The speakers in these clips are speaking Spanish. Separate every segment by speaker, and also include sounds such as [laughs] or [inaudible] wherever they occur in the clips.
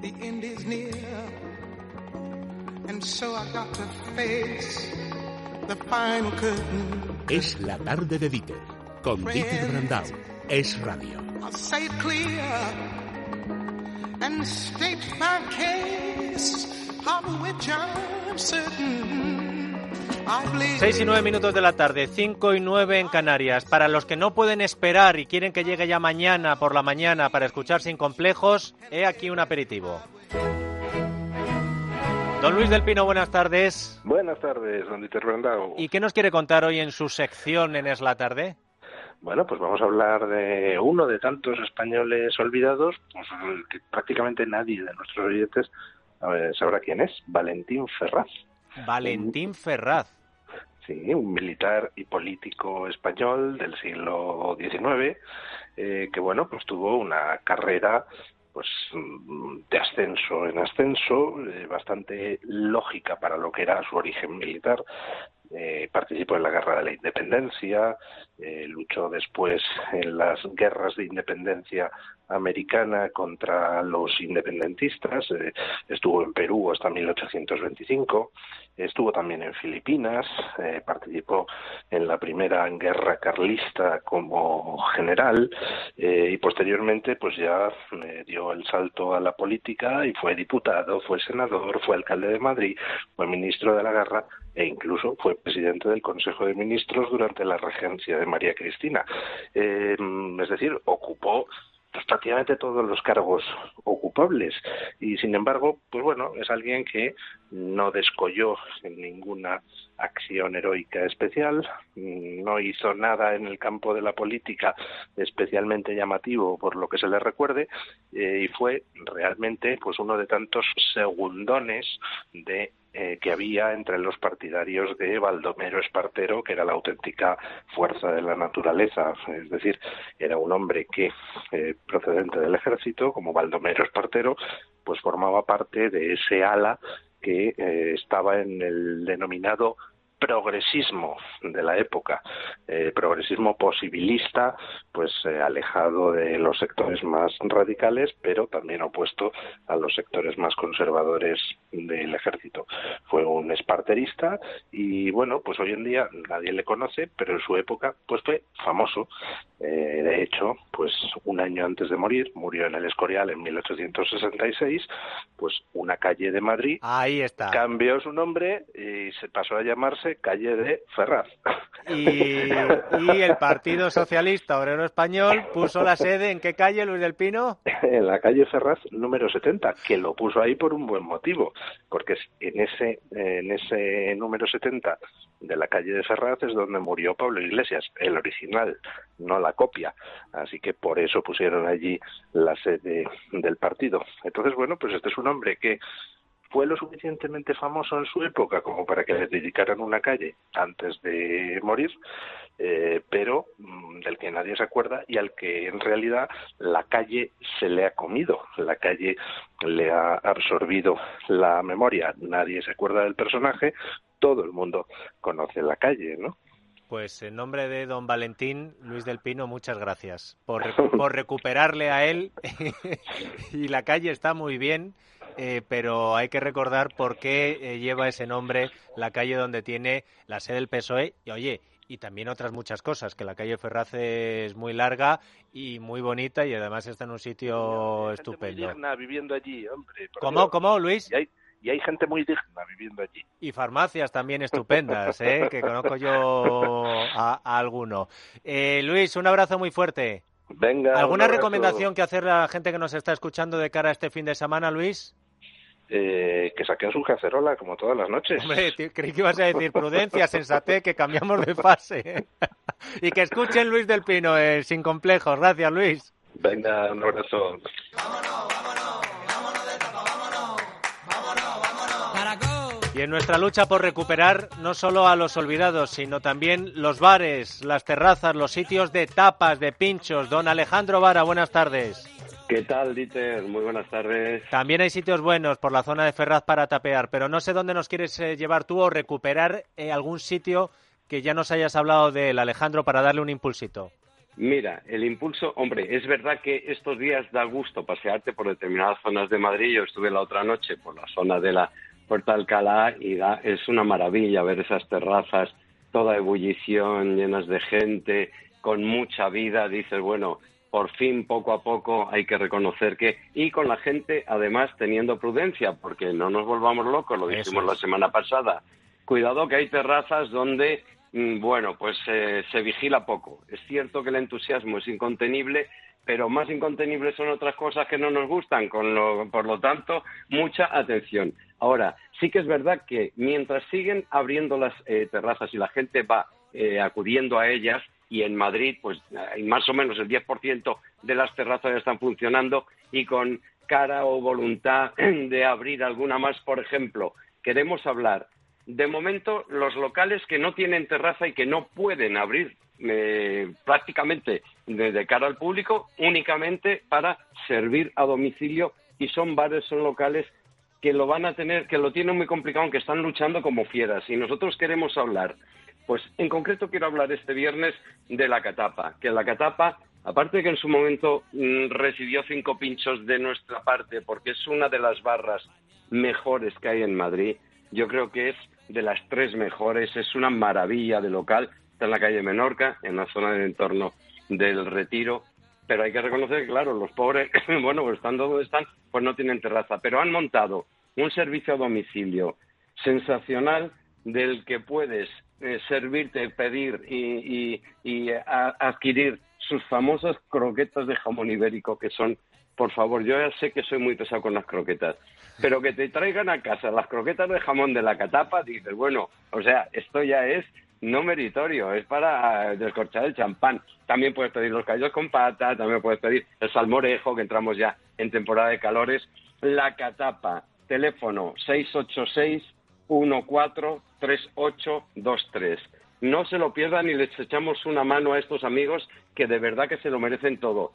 Speaker 1: The end is near. And so I got to face the final curtain.
Speaker 2: Es la tarde de Dieter, con Dieter Brandau. Es radio.
Speaker 1: I'll say it clear and state my case, of which I'm certain. I believe
Speaker 3: 6 y 9 minutos de la tarde, 5 y 9 en Canarias. Para los que no pueden esperar y quieren que llegue ya mañana por la mañana para escuchar sin complejos, he aquí un aperitivo. Don Luis del Pino, buenas tardes.
Speaker 4: Buenas tardes, don Dieter Brandau.
Speaker 3: ¿Y qué nos quiere contar hoy en su sección en Es la tarde?
Speaker 4: Bueno, pues vamos a hablar de uno de tantos españoles olvidados, pues, que prácticamente nadie de nuestros oyentes sabrá quién es, Valentín Ferraz.
Speaker 3: Valentín Ferraz.
Speaker 4: Sí, un militar y político español del siglo XIX, eh, que bueno, pues tuvo una carrera pues mm, de ascenso en ascenso, eh, bastante lógica para lo que era su origen militar. Eh, participó en la guerra de la independencia, luchó después en las guerras de independencia americana contra los independentistas, eh, estuvo en Perú hasta 1825, estuvo también en Filipinas, eh, participó en la primera guerra carlista como general eh, y posteriormente pues ya eh, dio el salto a la política y fue diputado, fue senador, fue alcalde de Madrid, fue ministro de la guerra e incluso fue presidente del Consejo de Ministros durante la regencia de María Cristina. Es decir, ocupó pues, prácticamente todos los cargos ocupables. Y sin embargo pues bueno es alguien que no descolló en ninguna acción heroica especial. Mm, no hizo nada en el campo de la política especialmente llamativo por lo que se le recuerde eh, y fue realmente pues uno de tantos segundones de eh, que había entre los partidarios de Baldomero Espartero, que era la auténtica fuerza de la naturaleza, es decir, era un hombre que, eh, procedente del ejército, como Baldomero Espartero, pues formaba parte de ese ala que eh, estaba en el denominado progresismo de la época, eh, progresismo posibilista, pues eh, alejado de los sectores más radicales, pero también opuesto a los sectores más conservadores del ejército. Fue un esparterista y bueno, pues hoy en día nadie le conoce, pero en su época pues fue famoso. Eh, de hecho, pues un año antes de morir, murió en el Escorial en 1866, pues una calle de Madrid
Speaker 3: Ahí está.
Speaker 4: cambió su nombre y se pasó a llamarse calle de Ferraz.
Speaker 3: Y, y el Partido Socialista Obrero Español puso la sede en qué calle, Luis del Pino? [laughs]
Speaker 4: en la calle Ferraz número 70, que lo puso ahí por un buen motivo, porque en ese, en ese número 70 de la calle de Ferraz es donde murió Pablo Iglesias, el original, no la copia. Así que por eso pusieron allí la sede del partido. Entonces, bueno, pues este es un hombre que fue lo suficientemente famoso en su época como para que le dedicaran una calle antes de morir, eh, pero mm, del que nadie se acuerda y al que en realidad la calle se le ha comido, la calle le ha absorbido la memoria, nadie se acuerda del personaje, todo el mundo conoce la calle, ¿no?
Speaker 3: Pues en nombre de don Valentín, Luis del Pino, muchas gracias por, [laughs] por recuperarle a él. [laughs] y la calle está muy bien, eh, pero hay que recordar por qué eh, lleva ese nombre la calle donde tiene la sede del PSOE. Y oye, y también otras muchas cosas, que la calle Ferraz es muy larga y muy bonita y además está en un sitio
Speaker 4: muy
Speaker 3: estupendo.
Speaker 4: digna viviendo allí, hombre. por
Speaker 3: ¿Cómo,
Speaker 4: Dios.
Speaker 3: cómo, Luis?
Speaker 4: Y hay, y hay gente muy digna viviendo allí.
Speaker 3: Y farmacias también estupendas, ¿eh? [laughs] que conozco yo a, a alguno. Eh, Luis, un abrazo muy fuerte.
Speaker 4: Venga. un
Speaker 3: ¿Alguna recomendación que hacer a la gente que nos está escuchando de cara a este fin de semana, Luis?
Speaker 4: Eh, que saquen su cacerola como todas las noches.
Speaker 3: Hombre, creí que ibas a decir prudencia, [laughs] sensatez, que cambiamos de fase. [laughs] y que escuchen Luis del Pino, eh, sin complejos. Gracias, Luis.
Speaker 4: Venga, un abrazo.
Speaker 3: Y en nuestra lucha por recuperar no solo a los olvidados, sino también los bares, las terrazas, los sitios de tapas, de pinchos. Don Alejandro Vara, buenas tardes.
Speaker 5: ¿Qué tal, Dieter? Muy buenas tardes.
Speaker 3: También hay sitios buenos por la zona de Ferraz para tapear, pero no sé dónde nos quieres eh, llevar tú o recuperar eh, algún sitio que ya nos hayas hablado de él, Alejandro, para darle un impulsito.
Speaker 5: Mira, el impulso, hombre, es verdad que estos días da gusto pasearte por determinadas zonas de Madrid. Yo estuve la otra noche por la zona de la Puerta de Alcalá y da, es una maravilla ver esas terrazas, toda ebullición, llenas de gente, con mucha vida. Dices, bueno, por fin, poco a poco, hay que reconocer que. Y con la gente, además, teniendo prudencia, porque no nos volvamos locos, lo dijimos la semana pasada. Cuidado que hay terrazas donde mm, bueno, pues eh, se vigila poco. Es cierto que el entusiasmo es incontenible, pero más incontenibles son otras cosas que no nos gustan, con lo, por lo tanto, mucha atención. Ahora, sí que es verdad que mientras siguen abriendo las eh, terrazas y la gente va eh, acudiendo a ellas, y en Madrid, pues más o menos el 10% de las terrazas ya están funcionando y con cara o voluntad [clears throat] de abrir alguna más, por ejemplo, queremos hablar de momento los locales que no tienen terraza y que no pueden abrir eh, prácticamente de, cara al público únicamente para servir a domicilio y son bares, son locales que lo van a tener, que lo tienen muy complicado, que están luchando como fieras. Y nosotros queremos hablar pues en concreto quiero hablar este viernes de la catapa, que la catapa, aparte de que en su momento mm, recibió cinco pinchos de nuestra parte, porque es una de las barras mejores que hay en Madrid, yo creo que es de las tres mejores, es una maravilla de local, está en la calle Menorca, en la zona del entorno del Retiro, pero hay que reconocer que, claro, los pobres, [coughs] bueno, pues estando donde están, pues no tienen terraza, pero han montado un servicio a domicilio sensacional del que puedes eh, servirte, pedir y, adquirir sus famosas croquetas de jamón ibérico, que son, por favor, yo ya sé que soy muy pesado con las croquetas, pero que te traigan a casa las croquetas de jamón de la catapa, dices, bueno, o sea, esto ya es no meritorio, es para descorchar el champán. También puedes pedir los callos con pata, también puedes pedir el salmorejo, que entramos ya en temporada de calores. La catapa, teléfono 686 143823. No se lo pierdan y les echamos una mano a estos amigos que de verdad que se lo merecen todo.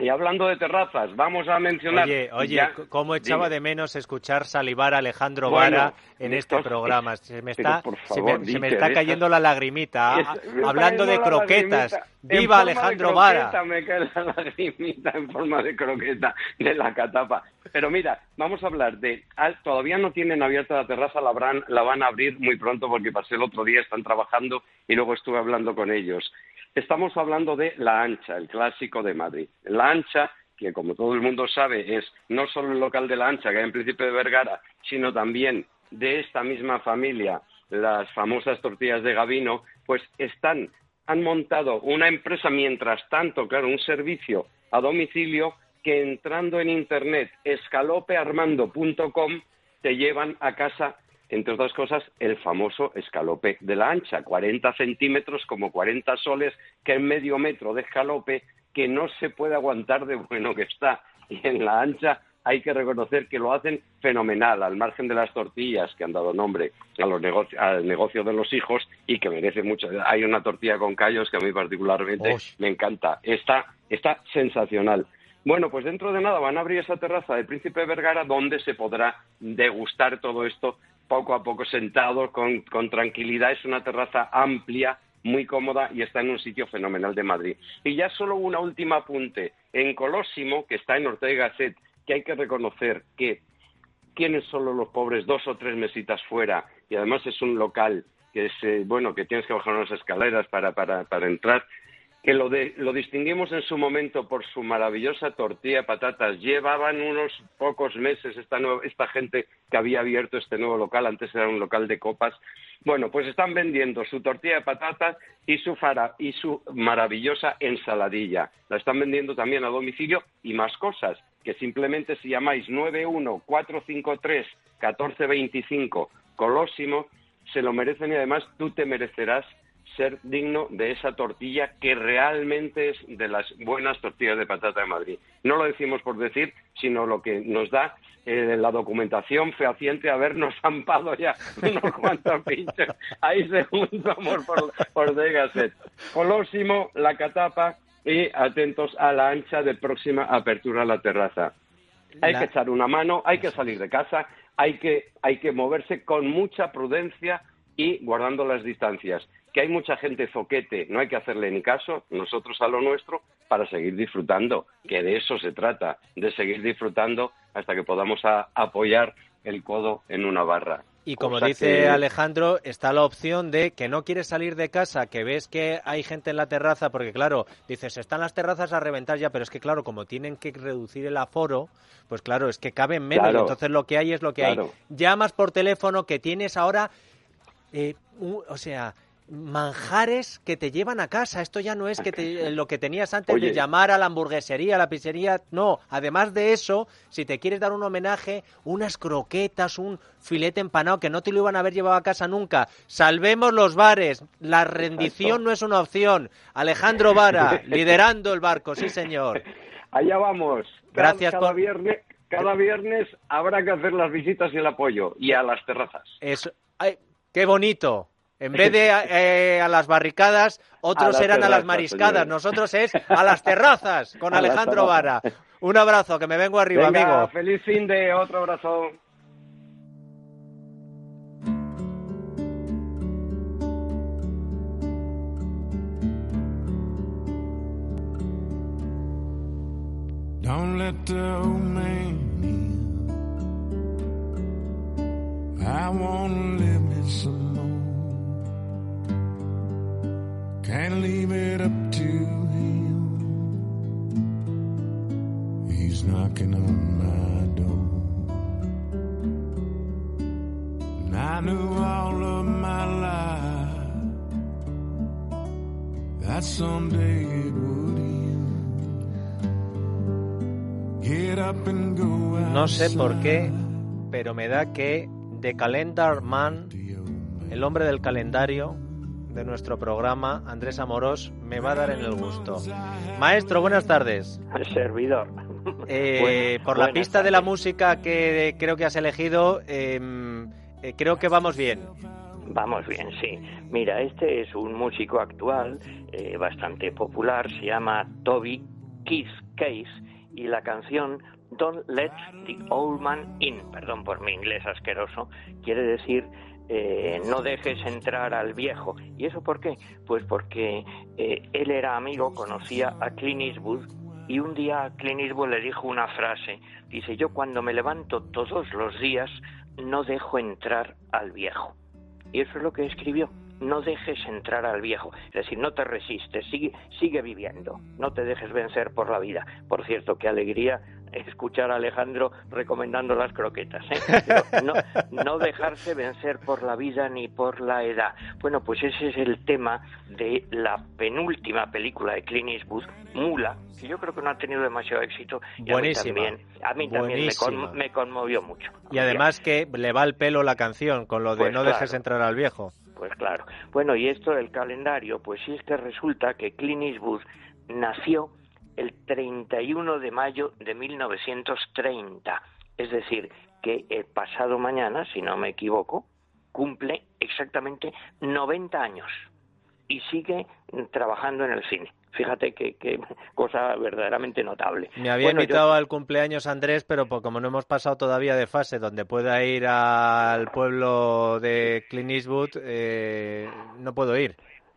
Speaker 5: Y hablando de terrazas, vamos a mencionar.
Speaker 3: Oye, oye, ¿cómo echaba de menos escuchar salivar a Alejandro Vara en este programa? Se me está, se me, está cayendo la lagrimita. [laughs] hablando de croquetas. ¡Viva Alejandro Vara!
Speaker 5: Me cae la [laughs] lagrimita en forma de croqueta de la catapa. Pero mira, vamos a hablar de. Todavía no tienen abierta la terraza, la, la van a abrir muy pronto porque pasé el otro día, están trabajando y luego estuve hablando con ellos. Estamos hablando de La Ancha, el clásico de Madrid. La Ancha, que como todo el mundo sabe es no solo el local de La Ancha, que hay en Príncipe de Vergara, sino también de esta misma familia, las famosas tortillas de Gavino, pues están, han montado una empresa mientras tanto, claro, un servicio a domicilio que entrando en internet escalopearmando.com te llevan a casa entre otras cosas, el famoso escalope de la ancha, 40 centímetros como 40 soles, que es medio metro de escalope que no se puede aguantar de bueno que está. Y en la ancha hay que reconocer que lo hacen fenomenal, al margen de las tortillas que han dado nombre a los al negocio de los hijos y que merece mucho. Hay una tortilla con callos que a mí particularmente me encanta. Está, está sensacional. Bueno, pues dentro de nada van a abrir esa terraza de Príncipe Vergara donde se podrá degustar todo esto poco a poco sentado con, tranquilidad. Es una terraza amplia, muy cómoda y está en un sitio fenomenal de Madrid. Y ya solo una última apunte. En Colosimo, que está en Ortega Gasset, que hay que reconocer que tienen solo los pobres dos o tres mesitas fuera y además es un local que es, eh, bueno, que tienes que bajar unas escaleras para, para, para entrar que lo, lo distinguimos en su momento por su maravillosa tortilla de patatas. Llevaban unos pocos meses esta, esta gente que había abierto este nuevo local, antes era un local de copas. Bueno, pues están vendiendo su tortilla de patatas y su, fara, y su maravillosa ensaladilla. La están vendiendo también a domicilio y más cosas, que simplemente si llamáis 914531425 Colosimo, se lo merecen y además tú te merecerás ser digno de esa tortilla que realmente es de las buenas tortillas de patata de Madrid. No lo decimos por decir, sino lo que nos da eh, la documentación fehaciente habernos [laughs] zampado ya unos cuantos pinchos. Ahí segundo amor por, por Degaset. Colosimo, la catapa y atentos a la ancha de próxima apertura a la terraza. Hay que echar una mano, hay que salir de casa, hay que, hay que moverse con mucha prudencia y guardando las distancias que hay mucha gente zoquete, no hay que hacerle ni caso, nosotros a lo nuestro, para seguir disfrutando, que de eso se trata, de seguir disfrutando hasta que podamos apoyar el codo en una barra.
Speaker 3: Y como dice Alejandro, está la opción de que no quieres salir de casa, que ves que hay gente en la terraza, porque claro, dices, están las terrazas a reventar ya, pero es que claro, como tienen que reducir el aforo, pues claro, es que caben menos, entonces lo que hay es lo que hay. Llamas por teléfono que tienes ahora, eh, o sea, manjares que te llevan a casa. Esto ya no es que [laughs] lo que tenías antes de llamar a la hamburguesería, a la pizzería. No, además de eso, si te quieres dar un homenaje, unas croquetas, un filete empanado que no te lo iban a haber llevado a casa nunca. Salvemos los bares. La rendición no es una opción. Alejandro Vara, [laughs] liderando el barco, sí señor.
Speaker 5: Allá vamos.
Speaker 3: Gracias
Speaker 5: cada, viernes, cada viernes habrá que hacer las visitas y el apoyo y a las terrazas.
Speaker 3: Eso, qué bonito. En vez de [laughs] eh, a las barricadas, otros eran a las mariscadas. Nosotros es a las terrazas con [laughs] Alejandro Vara. Un abrazo, que me vengo arriba, amigo.
Speaker 5: Feliz fin de otro abrazo. Don't let the old man I live some Can't leave it up to him. He's knocking on my door. And I knew all of my life that someday it would end. Get up and go
Speaker 3: No sé por qué, pero me da que The Calendar Man, el hombre del calendario, de nuestro programa, Andrés Amorós, me va a dar en el gusto. Maestro, buenas tardes.
Speaker 6: Servidor.
Speaker 3: Eh, por la pista de la música que creo que has elegido, em, eh, creo que vamos bien.
Speaker 6: Vamos bien, sí. Mira, este es un músico actual, eh, bastante popular, se llama Toby Keith Case y la canción Don't Let the Old Man In, perdón por mi inglés asqueroso, quiere decir eh, no dejes entrar al viejo. ¿Y eso por qué? Pues porque eh, él era amigo, conocía a Clint Eastwood y un día Clint Eastwood le dijo una frase. Dice, yo cuando me levanto todos los días no dejo entrar al viejo. Y eso es lo que escribió. No dejes entrar al viejo, es decir, no te resistes, sigue, sigue viviendo, no te dejes vencer por la vida. Por cierto, qué alegría escuchar a Alejandro recomendando las croquetas. ¿eh? No, no, dejarse vencer por la vida ni por la edad. Bueno, pues ese es el tema de la penúltima película de Clint Eastwood, Mula, que yo creo que no ha tenido demasiado éxito. Y a mí también, a mí también me, conmovió mucho.
Speaker 3: Y además que le va el pelo la canción con lo de pues no dejes entrar al viejo.
Speaker 6: Pues claro. Bueno, y esto del calendario, pues sí es que resulta que Clint nació el 31 de mayo de 1930. Es decir, que el pasado mañana, si no me equivoco, cumple exactamente 90 años y sigue trabajando en el cine. Fíjate qué, [laughs] cosa verdaderamente notable.
Speaker 3: Me había invitado al cumpleaños Andrés, pero como no hemos pasado todavía de fase donde pueda ir al pueblo de Clint Eastwood, eh, no puedo ir.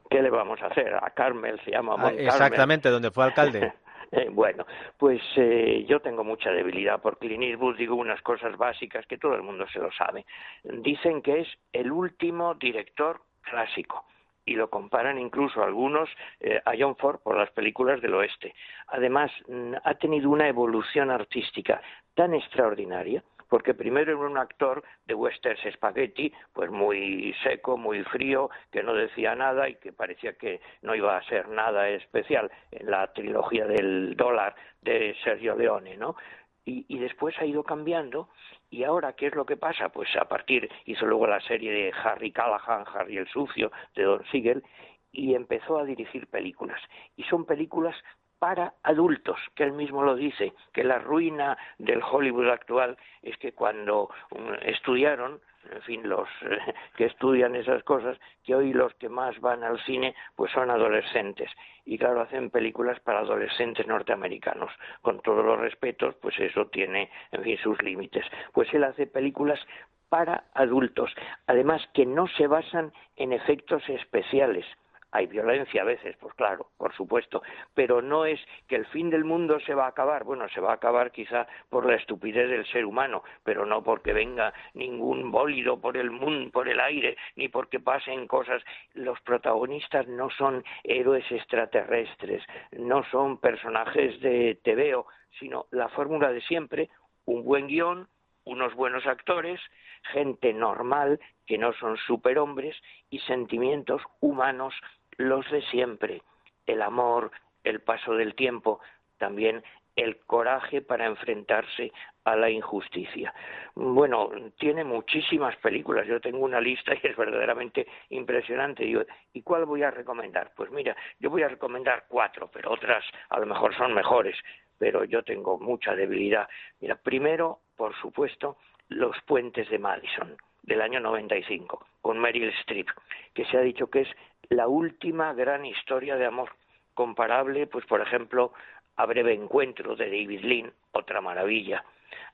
Speaker 6: ¿Qué le vamos a hacer? A Carmel se llama. Ah,
Speaker 3: exactamente, donde fue alcalde. [laughs]
Speaker 6: Eh, bueno, pues eh, yo tengo mucha debilidad por Clint Eastwood, digo unas cosas básicas que todo el mundo se lo sabe. Dicen que es el último director clásico y lo comparan incluso algunos eh, a John Ford por las películas del oeste. Además, mm, ha tenido una evolución artística tan extraordinaria porque primero era un actor de westerns spaghetti, pues muy seco, muy frío, que no decía nada y que parecía que no iba a ser nada especial en la trilogía del dólar de Sergio Leone, ¿no? Y, y, después ha ido cambiando y ahora qué es lo que pasa pues a partir hizo luego la serie de Harry Callahan Harry el sucio de Don Siegel y empezó a dirigir películas. Y son películas para adultos, que él mismo lo dice, que la ruina del Hollywood actual es que cuando um, estudiaron, en fin, los eh, [laughs] que estudian esas cosas, que hoy los que más van al cine pues son adolescentes y claro, hacen películas para adolescentes norteamericanos. Con todos los respetos, pues eso tiene, en fin, sus límites. Pues él hace películas para adultos, además que no se basan en efectos especiales, hay violencia a veces, pues claro, por supuesto, pero no es que el fin del mundo se va a acabar. Bueno, se va a acabar quizá por la estupidez del ser humano, pero no porque venga ningún bólido por el mundo, por el aire, ni porque pasen cosas. Los protagonistas no son héroes extraterrestres, no son personajes de tebeo, sino la fórmula de siempre, un buen guion, unos buenos actores, gente normal, que no son superhombres, y sentimientos humanos los de siempre, el amor, el paso del tiempo, también el coraje para enfrentarse a la injusticia. Bueno, tiene muchísimas películas, yo tengo una lista y es verdaderamente impresionante. ¿Y cuál voy a recomendar? Pues mira, yo voy a recomendar cuatro, pero otras a lo mejor son mejores, pero yo tengo mucha debilidad. Mira, primero, por supuesto, Los puentes de Madison, del año 95, con Meryl Streep, que se ha dicho que es la última gran historia de amor, comparable, pues por ejemplo, a Breve Encuentro de David Lean, otra maravilla,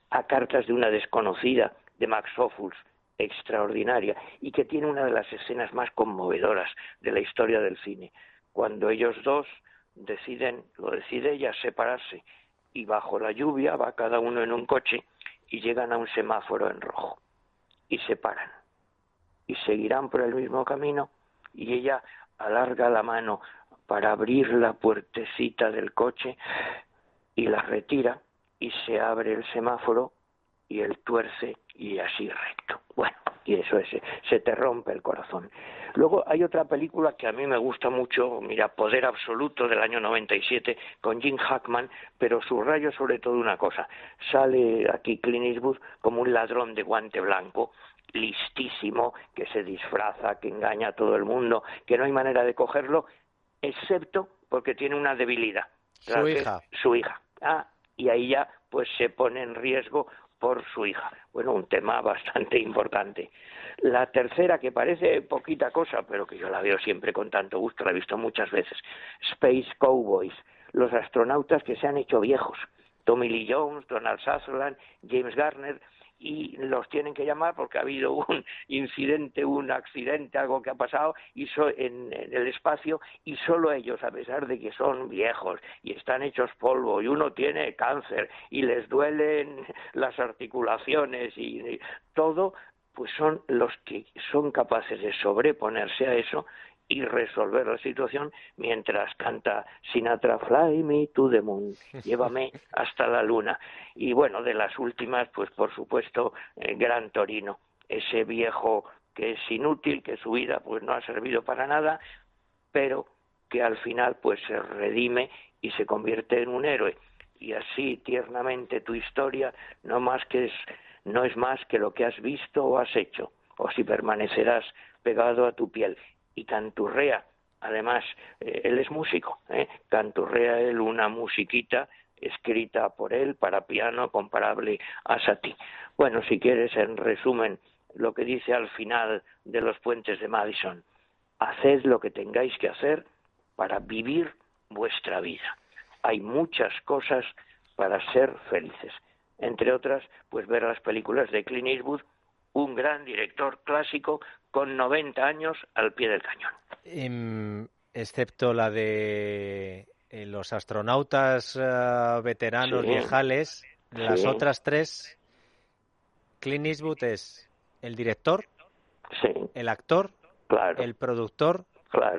Speaker 6: a Cartas de una desconocida de Max Ophuls, extraordinaria, y que tiene una de las escenas más conmovedoras de la historia del cine, cuando ellos dos deciden, lo decide ella, separarse, y bajo la lluvia va cada uno en un coche y llegan a un semáforo en rojo, y se paran, y seguirán por el mismo camino y ella alarga la mano para abrir la puertecita del coche y la retira y se abre el semáforo y él tuerce y así recto. Bueno, y eso es, se te rompe el corazón. Luego hay otra película que a mí me gusta mucho, mira, Poder Absoluto del año 97 con Jim Hackman, pero subrayo sobre todo una cosa. Sale aquí Clint Eastwood como un ladrón de guante blanco listísimo, que se disfraza, que engaña a todo el mundo, que no hay manera de cogerlo, excepto porque tiene una debilidad.
Speaker 3: Su hija.
Speaker 6: Su hija. Ah, y ahí ya pues se pone en riesgo por su hija. Bueno, un tema [laughs] bastante importante. La tercera, que parece poquita cosa, pero que yo la veo siempre con tanto gusto, la he visto muchas veces, Space Cowboys, los astronautas que se han hecho viejos. Tommy Lee Jones, Donald Sutherland, James Garner, y los tienen que llamar porque ha habido [laughs] un incidente, un accidente, algo que ha pasado y en, el espacio y solo ellos, a pesar de que son viejos y están hechos polvo y uno tiene cáncer y les duelen [laughs] las articulaciones y todo, pues son los que son capaces de sobreponerse a eso y resolver la situación mientras canta Sinatra Fly Me to the Moon, [laughs] llévame hasta la luna. Y bueno, de las últimas, pues por supuesto, eh, Gran Torino, ese viejo que es inútil, que su vida pues no ha servido para nada, pero que al final pues se redime y se convierte en un héroe. Y así tiernamente tu historia no más que es no es más que lo que has visto o has hecho, o si permanecerás pegado a tu piel y canturrea. Además, eh, él es músico, ¿eh? canturrea él una musiquita escrita por él para piano comparable a Satie. Bueno, si quieres, en resumen, lo que dice al final de los puentes de Madison, haced lo que tengáis que hacer para vivir vuestra vida. Hay muchas cosas para ser felices. Entre otras, pues ver las películas de Clint Eastwood, un gran director clásico con 90 años al pie del cañón.
Speaker 3: Em, excepto la de eh, los astronautas eh, veteranos viejales, las otras tres, Clint Eastwood es el director, el actor, el productor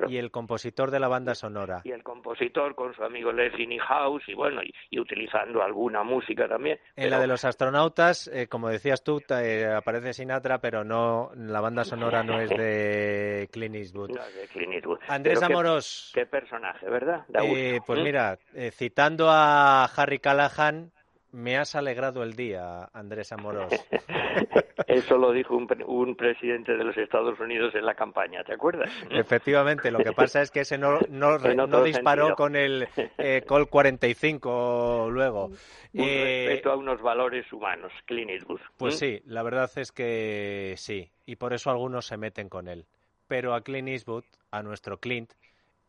Speaker 3: y el compositor de la banda sonora.
Speaker 6: Y el compositor con su amigo Leslie House y bueno, y, utilizando alguna música también.
Speaker 3: En la de los astronautas, eh, como decías tú, eh, aparece Sinatra, pero no la banda sonora no es [laughs] de Clint Eastwood.
Speaker 6: No es de Clint Eastwood.
Speaker 3: Andrés Amoros.
Speaker 6: Qué, personaje, ¿verdad?
Speaker 3: Eh, pues ¿Mm? mira, citando a Harry Callahan, me has alegrado el día, Andrés Amorós. [laughs]
Speaker 6: Eso lo dijo un, presidente de los Estados Unidos en la campaña, ¿te acuerdas?
Speaker 3: Efectivamente, lo que pasa es que ese no, no, [laughs] no disparó con el eh, [laughs] Col 45 luego.
Speaker 6: Un eh, respeto a unos valores humanos, Clint Eastwood.
Speaker 3: Pues sí, la verdad es que sí, y por eso algunos se meten con él. Pero a Clint Eastwood, a nuestro Clint,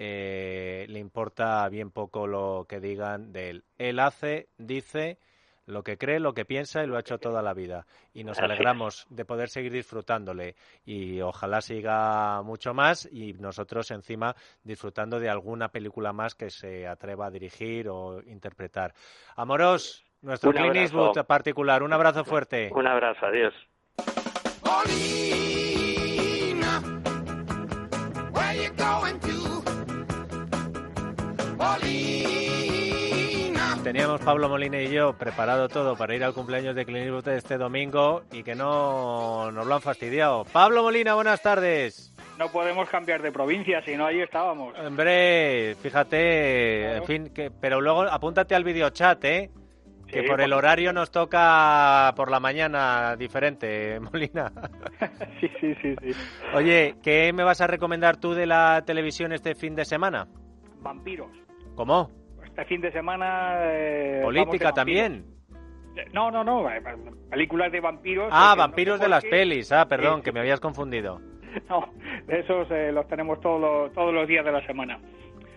Speaker 3: eh, le importa bien poco lo que digan de él. Él hace, dice lo que cree, lo que piensa y lo ha hecho toda la vida. Y nos alegramos de poder seguir disfrutándole y ojalá siga mucho más y nosotros encima disfrutando de alguna película más que se atreva a dirigir o interpretar. Amoros, nuestro Clint. Eastwood particular, un abrazo fuerte.
Speaker 6: Un abrazo, adiós.
Speaker 3: Teníamos Pablo Molina y yo preparado todo para ir al cumpleaños de Clint Eastwood este domingo y que no nos lo han fastidiado. Pablo Molina, buenas tardes.
Speaker 7: No podemos cambiar de provincia, si no ahí estábamos.
Speaker 3: Hombre, fíjate, en fin, que, pero luego apúntate al videochat, ¿eh? Que por el horario nos toca por la mañana diferente, Molina. [laughs]
Speaker 7: sí, sí, sí, sí.
Speaker 3: Oye, ¿qué me vas a recomendar tú de la televisión este fin de semana?
Speaker 7: Vampiros.
Speaker 3: ¿Cómo?
Speaker 7: Este fin de semana... eh,
Speaker 3: ¿Política también?
Speaker 7: vampiros. No, no, no. eh, Películas de vampiros.
Speaker 3: Ah,
Speaker 7: no
Speaker 3: vampiros
Speaker 7: sé
Speaker 3: de las pelis. Ah, perdón, que me habías confundido. [laughs]
Speaker 7: No, de esos eh, los tenemos todos los, todos los días de la semana.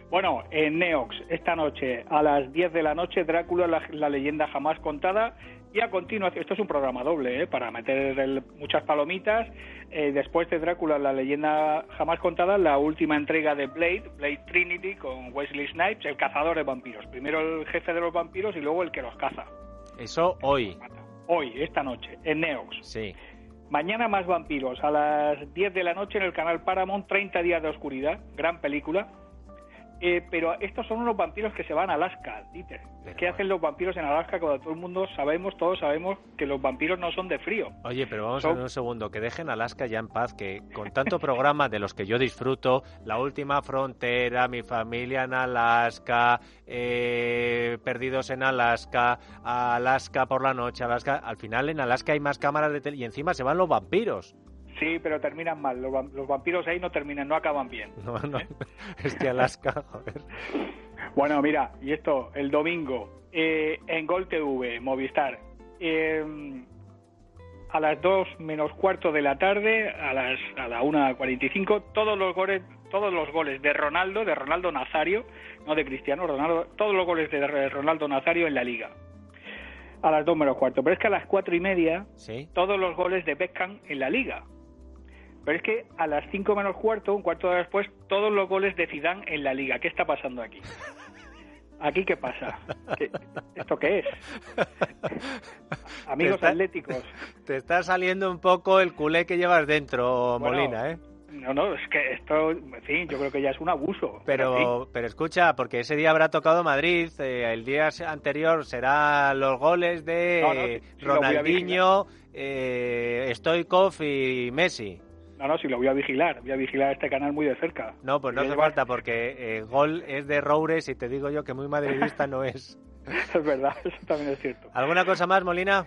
Speaker 7: Bueno, en Neox, esta noche, a las 10 de la noche, Drácula, la, la leyenda jamás contada. Y a continuación, esto es un programa doble, ¿eh? para meter el- muchas palomitas. Eh, después de Drácula, la leyenda jamás contada, la última entrega de Blade, Blade Trinity, con Wesley Snipes, el cazador de vampiros. Primero el jefe de los vampiros y luego el que los caza.
Speaker 3: Eso hoy.
Speaker 7: Hoy, esta noche, en Neox.
Speaker 3: Sí.
Speaker 7: Mañana más vampiros, a las 10 de la noche en el canal Paramount, 30 días de oscuridad, gran película. Eh, pero estos son unos vampiros que se van a Alaska, Dieter.
Speaker 3: Pero
Speaker 7: ¿Qué hacen los vampiros en Alaska cuando todo el mundo sabemos, todos sabemos que los vampiros no son de frío?
Speaker 3: Oye, pero vamos
Speaker 7: Son-
Speaker 3: a ver un segundo, que dejen Alaska ya en paz, que con tanto programa de los que yo disfruto, La Última Frontera, Mi Familia en Alaska, eh, Perdidos en Alaska, Alaska por la noche, Alaska, al final en Alaska hay más cámaras de tele y encima se van los vampiros.
Speaker 7: Sí, pero terminan mal. Los, los vampiros ahí no terminan, no acaban bien. [laughs]
Speaker 3: No, no, [laughs] es que Alaska, joder.
Speaker 7: Bueno, mira, y esto, el domingo, eh, en Gol TV, Movistar, eh, a las 2 menos cuarto de la tarde, a las a la 1.45, todos los goles todos los goles de Ronaldo, de Ronaldo Nazario, no de Cristiano Ronaldo, todos los goles de Ronaldo Nazario en la Liga. A las 2 menos cuarto. Pero es que a las cuatro y media,
Speaker 3: Sí.
Speaker 7: todos los goles de Beckham en la Liga. Pero es que a las 5 menos cuarto, un cuarto de hora después, todos los goles de Zidane en la Liga. ¿Qué está pasando aquí? ¿Aquí qué pasa? ¿Qué- ¿Esto qué es? Amigos
Speaker 3: Está-
Speaker 7: atléticos.
Speaker 3: Te está saliendo un poco el culé que llevas dentro,
Speaker 7: Bueno,
Speaker 3: Molina, ¿eh?
Speaker 7: No, no, es que esto, en fin, yo creo que ya es un abuso.
Speaker 3: Pero, pero escucha, porque ese día habrá tocado Madrid, eh, el día anterior serán los goles de
Speaker 7: No, no,
Speaker 3: Ronaldinho, eh, Stoikov y Messi.
Speaker 7: No, no, si lo voy a vigilar. Voy a vigilar este canal muy de cerca.
Speaker 3: No, pues no hace
Speaker 7: llevar-
Speaker 3: falta, porque eh, gol es de Roures y te digo yo que muy madridista no es. [laughs]
Speaker 7: Es verdad, eso también es cierto.
Speaker 3: ¿Alguna cosa más, Molina?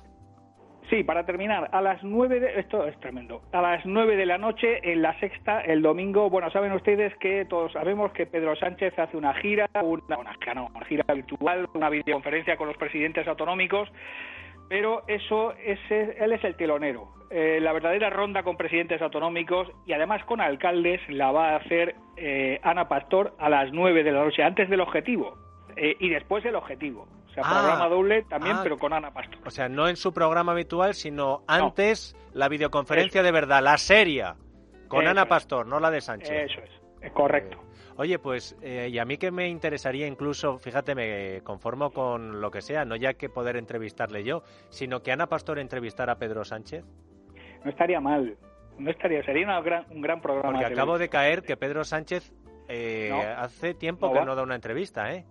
Speaker 7: Sí, para terminar, a las nueve de... Esto es tremendo. A las nueve de la noche, en la sexta, el domingo... Bueno, saben ustedes que todos sabemos que Pedro Sánchez hace una gira, una, no, una gira virtual, una videoconferencia con los presidentes autonómicos, pero eso, ese, él es el telonero. Eh, la verdadera ronda con presidentes autonómicos y además con alcaldes la va a hacer eh, Ana Pastor a las nueve de la noche, antes del objetivo. Eh, y después el objetivo. O sea,
Speaker 3: Ah,
Speaker 7: programa doble también,
Speaker 3: ah.
Speaker 7: pero con Ana Pastor.
Speaker 3: O sea, no en su programa habitual, sino antes la videoconferencia de verdad, la seria, con
Speaker 7: Eso
Speaker 3: Ana
Speaker 7: es.
Speaker 3: Pastor, no la de Sánchez.
Speaker 7: Eso es, es correcto.
Speaker 3: Oye, pues, eh, y a mí que me interesaría incluso, fíjate, me conformo con lo que sea, no ya que poder entrevistarle yo, sino que Ana Pastor entrevistara a Pedro Sánchez,
Speaker 7: No estaría mal. No estaría, sería una gran, un gran programa.
Speaker 3: porque acabo de caer que Pedro Sánchez eh,
Speaker 7: No.
Speaker 3: hace tiempo
Speaker 7: No
Speaker 3: que
Speaker 7: va.
Speaker 3: no da una entrevista, ¿eh?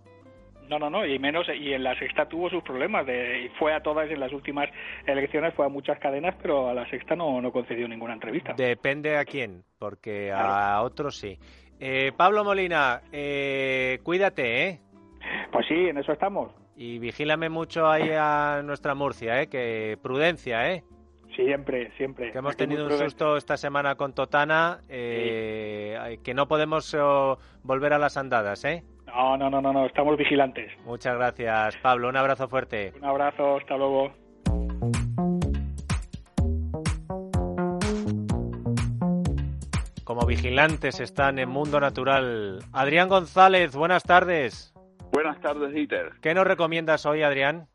Speaker 7: No, no, no, y menos, y en la sexta tuvo sus problemas, de, y fue a todas en las últimas elecciones, fue a muchas cadenas, pero a la sexta no, no concedió ninguna entrevista.
Speaker 3: Depende a quién, porque a
Speaker 7: Claro.
Speaker 3: otros sí. Eh, Pablo Molina, eh, cuídate, ¿eh?
Speaker 7: Pues sí, en eso estamos.
Speaker 3: Y vigílame mucho ahí a nuestra Murcia, ¿eh? Que prudencia, ¿eh?
Speaker 7: Siempre, siempre.
Speaker 3: Que hemos
Speaker 7: Aquí
Speaker 3: tenido un susto esta semana con Totana, eh, que no podemos oh, volver a las andadas, ¿eh?
Speaker 7: No, no, no, no, no, estamos vigilantes.
Speaker 3: Muchas gracias, Pablo. Un abrazo fuerte.
Speaker 7: Un abrazo, hasta luego.
Speaker 3: Como vigilantes están en Mundo Natural. Adrián González, buenas tardes.
Speaker 8: Buenas tardes, Dieter.
Speaker 3: ¿Qué nos recomiendas hoy, Adrián?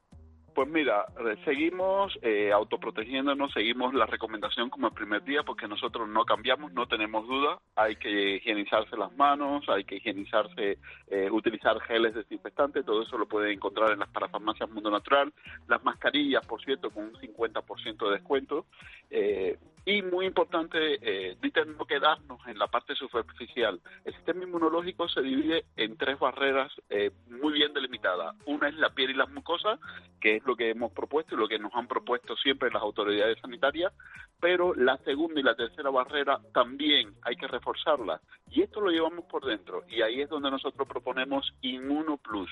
Speaker 8: Pues mira, seguimos eh, autoprotegiéndonos, seguimos la recomendación como el primer día porque nosotros no cambiamos, no tenemos duda, hay que higienizarse las manos, hay que higienizarse, eh, utilizar geles desinfectantes, todo eso lo pueden encontrar en las parafarmacias Mundo Natural, las mascarillas, por cierto, con un 50% de descuento, eh, y muy importante, eh, no quedarnos en la parte superficial. El sistema inmunológico se divide en tres barreras eh, muy bien delimitadas. Una es la piel y las mucosas, que es lo que hemos propuesto y lo que nos han propuesto siempre las autoridades sanitarias, pero la segunda y la tercera barrera también hay que reforzarla. Y esto lo llevamos por dentro, y ahí es donde nosotros proponemos Inmuno Plus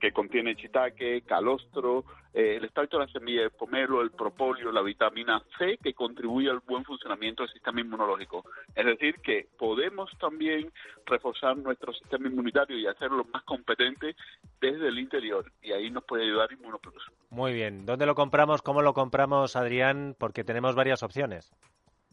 Speaker 8: que contiene chitaque, calostro, eh, el extracto de la semilla de pomelo, el propóleo, la vitamina C, que contribuye al buen funcionamiento del sistema inmunológico. Es decir, que podemos también reforzar nuestro sistema inmunitario y hacerlo más competente desde el interior, y ahí nos puede ayudar Inmunoplus.
Speaker 3: Muy bien. ¿Dónde lo compramos? ¿Cómo lo compramos, Adrián? Porque tenemos varias opciones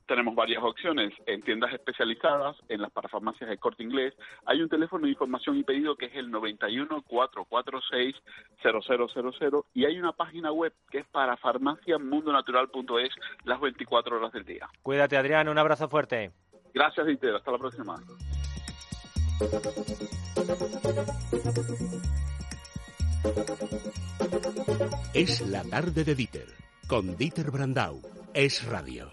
Speaker 8: tenemos varias opciones en tiendas especializadas, en las parafarmacias de corte inglés. Hay un teléfono de información y pedido que es el 91 446 0000 y hay una página web que es para farmaciamundonatural.es las 24 horas del día.
Speaker 3: Cuídate, Adrián. Un abrazo fuerte.
Speaker 8: Gracias, Dieter. Hasta la próxima.
Speaker 2: Es la tarde de Dieter, con Dieter Brandau. Es radio.